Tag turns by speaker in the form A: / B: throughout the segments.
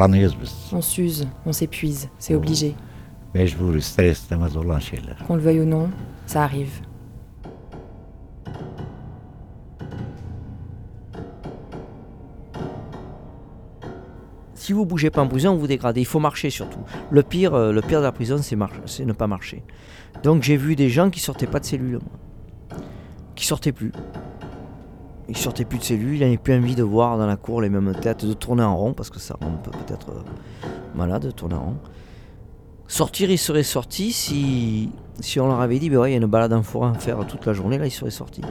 A: Yıpranıyoruz biz.
B: On s'use, on s'épuise, c'est obligé.
A: Mecbur ister istemez olan şeyler.
B: Qu'on le veuille ou non, ça arrive.
C: Si vous bougez pas en prison, vous dégradez. Il faut marcher surtout. Le pire, euh, le pire de la prison, c'est mar- c'est ne pas marcher. Donc j'ai vu des gens qui sortaient pas de cellule, moi. qui sortaient plus. Ils sortaient plus de cellule, ils n'avaient plus envie de voir dans la cour les mêmes têtes, de tourner en rond, parce que ça rend peut peut-être euh, malade de tourner en rond. Sortir, ils seraient sortis si, si on leur avait dit, ben ouais, il y a une balade en forêt à faire toute la journée, là, ils seraient sortis.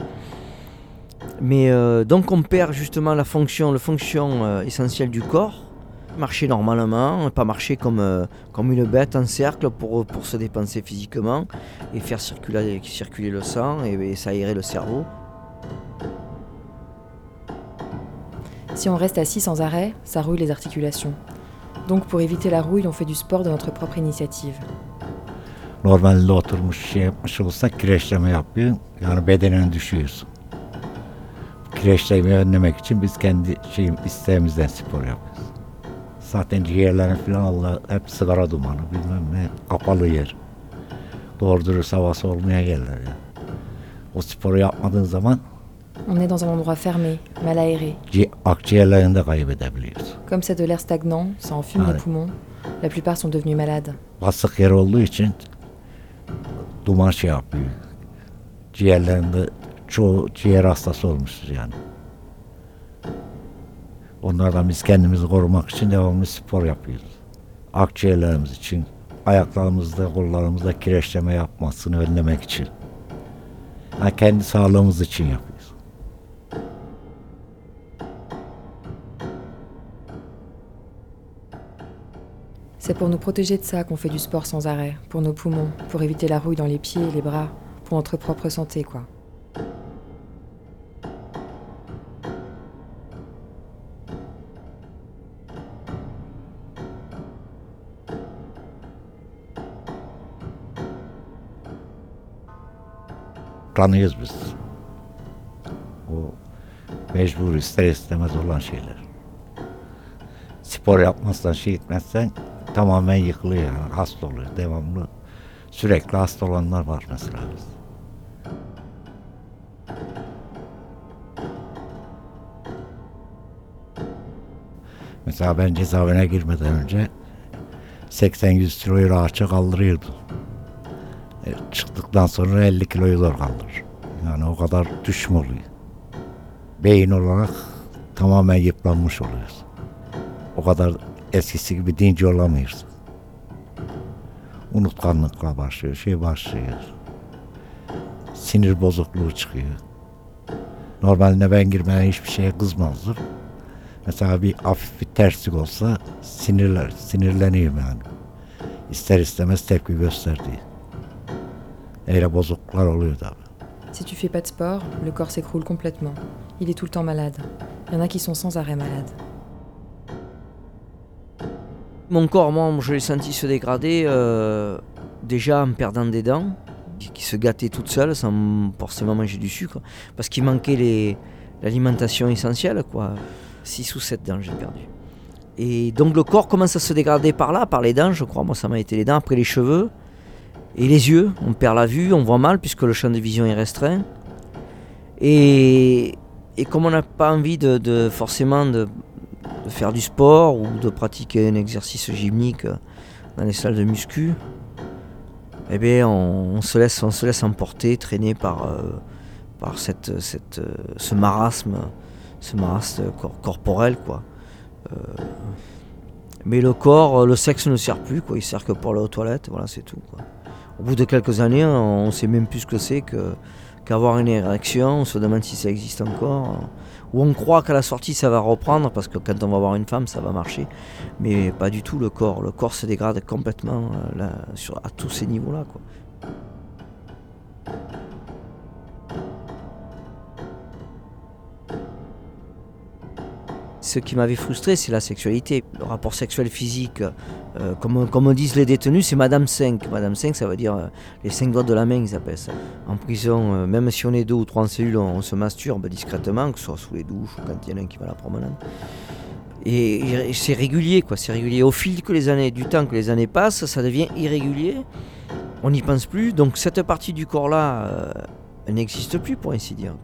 C: Mais euh, donc on perd justement la fonction, la fonction euh, essentielle du corps, marcher normalement, pas marcher comme, comme une bête en cercle pour, se dépenser physiquement et faire circuler, circuler le sang et, et s'aérer le cerveau.
B: Si on reste assis sans arrêt, ça rouille les articulations. Donc pour éviter la rouille, on fait du sport de notre propre initiative.
A: Kireçleme. Yani önlemek için biz kendi şeyim isteğimizden spor yapıyoruz. Zaten ciğerlerin falan Allah hep sigara dumanı bilmem ne kapalı yer. Doğru dürüst havası olmaya gelirler ya. O sporu yapmadığın zaman
B: On est dans un endroit fermé, mal aéré.
A: ci- akciğerlerini de kaybedebiliyorsun.
B: Comme c'est de l'air stagnant, ça enfume
A: Ah
B: les
A: ouais.
B: poumons. La plupart sont devenus malades.
A: basık yer olduğu için duman şey yapıyor. Ciğerlerinde çoğu ciğer hastası olmuşuz yani. Onlardan biz kendimizi korumak için devamlı spor yapıyoruz. Akciğerlerimiz için, ayaklarımızda, kollarımızda kireçleme yapmasını önlemek için. Yani kendi sağlığımız için yapıyoruz.
B: C'est pour nous protéger de ça qu'on fait du sport sans arrêt, pour nos poumons, pour éviter la rouille dans les pieds et les bras, pour notre propre santé, quoi.
A: Planıyoruz biz. O mecbur ister istemez olan şeyler. Spor yapmazsan şey etmezsen tamamen yıkılıyor yani hasta oluyor devamlı. Sürekli hasta olanlar var mesela. Mesela ben cezaevine girmeden önce 80-100 kiloyu rahatça kaldırıyordum. E, çıktıktan sonra 50 kiloyu zor kaldırır. Yani o kadar düşme oluyor. Beyin olarak tamamen yıpranmış oluyoruz. O kadar eskisi gibi dinci olamıyoruz. Unutkanlıkla başlıyor, şey başlıyor. Sinir bozukluğu çıkıyor. Normalde ben girmeden hiçbir şeye kızmazdım. Mesela bir hafif bir terslik olsa sinirler, sinirleniyorum yani. İster istemez tepki gösterdiği. Öyle bozukluklar oluyor tabii.
B: Si tu fais pas de sport, le corps s'écroule complètement. Il est tout le temps malade. Il y en a qui sont sans arrêt malades.
C: Mon corps, moi, je l'ai senti se dégrader euh, déjà en perdant des dents, qui, se gâtaient toutes seules sans forcément manger du sucre, parce qu'il manquait l'alimentation essentielle, quoi. 6 ou 7 dents j'ai perdu. Et donc le corps commence à se dégrader par là, par les dents, je crois. Moi, ça m'a été les dents, après les cheveux et les yeux. On perd la vue, on voit mal puisque le champ de vision est restreint. Et, et comme on n'a pas envie de, de- forcément de, de faire du sport ou de pratiquer un exercice gymnique dans les salles de muscu, eh bien on, se laisse, on se laisse emporter, traîner par, euh, par cette, cette, euh, ce marasme, ce marasme cor- corporel quoi. Euh, mais le corps, le sexe ne sert plus quoi, il sert que pour aller aux toilettes, voilà c'est tout. Au bout de quelques années, on ne sait même plus ce que c'est que qu'avoir une érection, on se demande si ça existe encore. Ou on croit qu'à la sortie ça va reprendre parce que quand on va voir une femme ça va marcher. Mais pas du tout le corps. Le corps se dégrade complètement euh, à tous ces niveaux-là. Ce qui m'avait frustré, c'est la sexualité. Le rapport sexuel physique, euh, comme, comme disent les détenus, c'est Madame 5. Madame 5, ça veut dire euh, les 5 doigts de la main, ils appellent ça. En prison, euh, même si on est deux ou trois en cellule, on, se masturbe discrètement, que ce soit sous les douches ou quand il y en a un qui va à la promenade. Et, c'est régulier, quoi. C'est régulier. Au fil que les années, du temps que les années passent, ça devient irrégulier. On n'y pense plus. Donc cette partie du corps-là, n'existe plus, pour ainsi dire.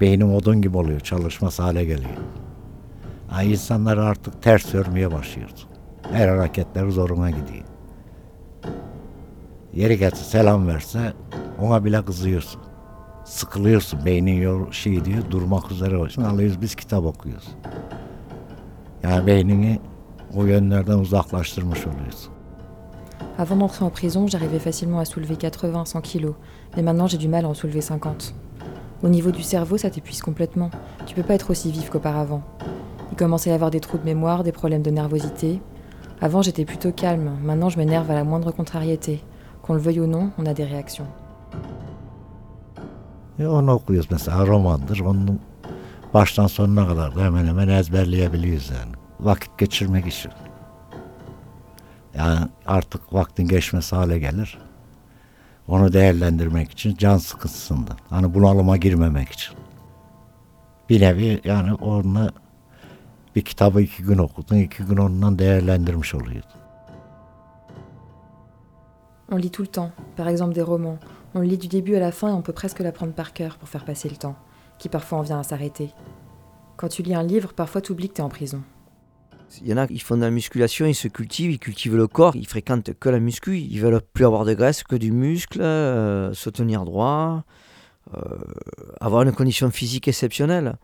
A: Beynim odun gibi oluyor, çalışmaz hale geliyor. Yani insanlar artık ters görmeye başlıyor. Her hareketleri zoruna gidiyor. Yeri gelse selam verse ona bile kızıyorsun. Sıkılıyorsun. Beynin yor şey diyor durmak üzere olsun. Alıyoruz biz kitap okuyoruz. Yani beynini o yönlerden uzaklaştırmış oluyorsun.
B: Avant d'entrer en prison, j'arrivais facilement à soulever 80-100 kilos, mais maintenant j'ai du mal à en soulever 50. Au niveau du cerveau, ça t'épuise complètement. Tu peux pas être aussi vif qu'auparavant. Il commence à y avoir des trous de mémoire, des problèmes de nervosité. Avant, j'étais plutôt calme. Maintenant, je m'énerve à la moindre contrariété. Qu'on le veuille ou non, on a des réactions.
A: E.
B: On lit tout le temps, par exemple des romans. On lit du début à la fin et on peut presque l'apprendre par cœur pour faire passer le temps, qui parfois en vient à s'arrêter. Quand tu lis un livre, parfois tu oublies que tu es en prison.
C: Il y en a qui font de la musculation, ils se cultivent, ils cultivent le corps, ils fréquentent que la muscu, ils veulent plus avoir de graisse que du muscle, euh, se tenir droit, euh, avoir une condition physique exceptionnelle.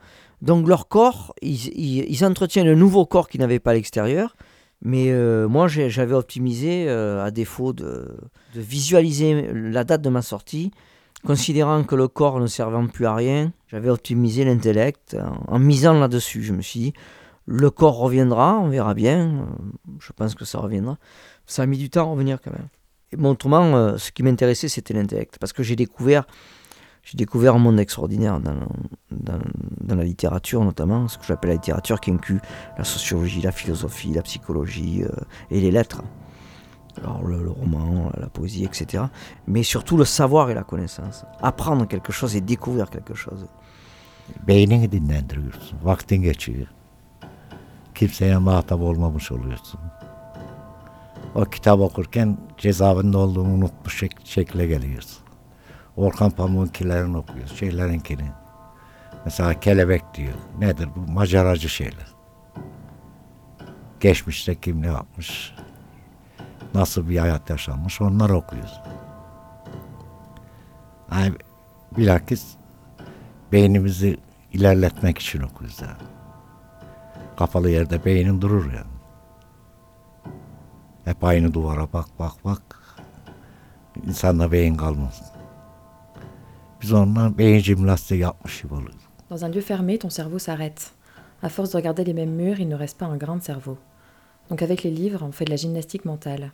C: Donc leur corps, ils, entretiennent un nouveau corps qu'ils n'avaient pas à l'extérieur. Mais euh, moi, j'avais optimisé, à défaut de, visualiser la date de ma sortie, considérant que le corps ne servant plus à rien, j'avais optimisé l'intellect en misant là-dessus. Je me suis dit, le corps reviendra, on verra bien. Euh, je pense que ça reviendra. Ça a mis du temps à revenir quand même. Et bon, autrement, euh, ce qui m'intéressait, c'était l'intellect. Parce que j'ai découvert, j'ai découvert un monde extraordinaire dans, la littérature, notamment, ce que j'appelle la littérature qui inclut la sociologie, la philosophie, la psychologie euh, et les lettres. Alors le, roman, la poésie, etc. Mais surtout le savoir et la connaissance. Apprendre quelque chose et découvrir quelque chose.
A: Kimseye muhatap olmamış oluyorsun. O kitap okurken cezaevinde olduğunu unutmuş şek şekle geliyorsun. Orkan Pamuk'unkilerini okuyoruz, şeylerinkini. Mesela kelebek diyor. Nedir bu? Maceracı şeyler. Geçmişte kim ne yapmış, nasıl bir hayat yaşanmış onları okuyoruz. Yani bilakis beynimizi ilerletmek için okuyoruz yani.
B: Dans un lieu fermé, ton cerveau s'arrête. À force de regarder les mêmes murs, il ne reste pas un grain de cerveau. Donc avec les livres, on fait de la gymnastique mentale.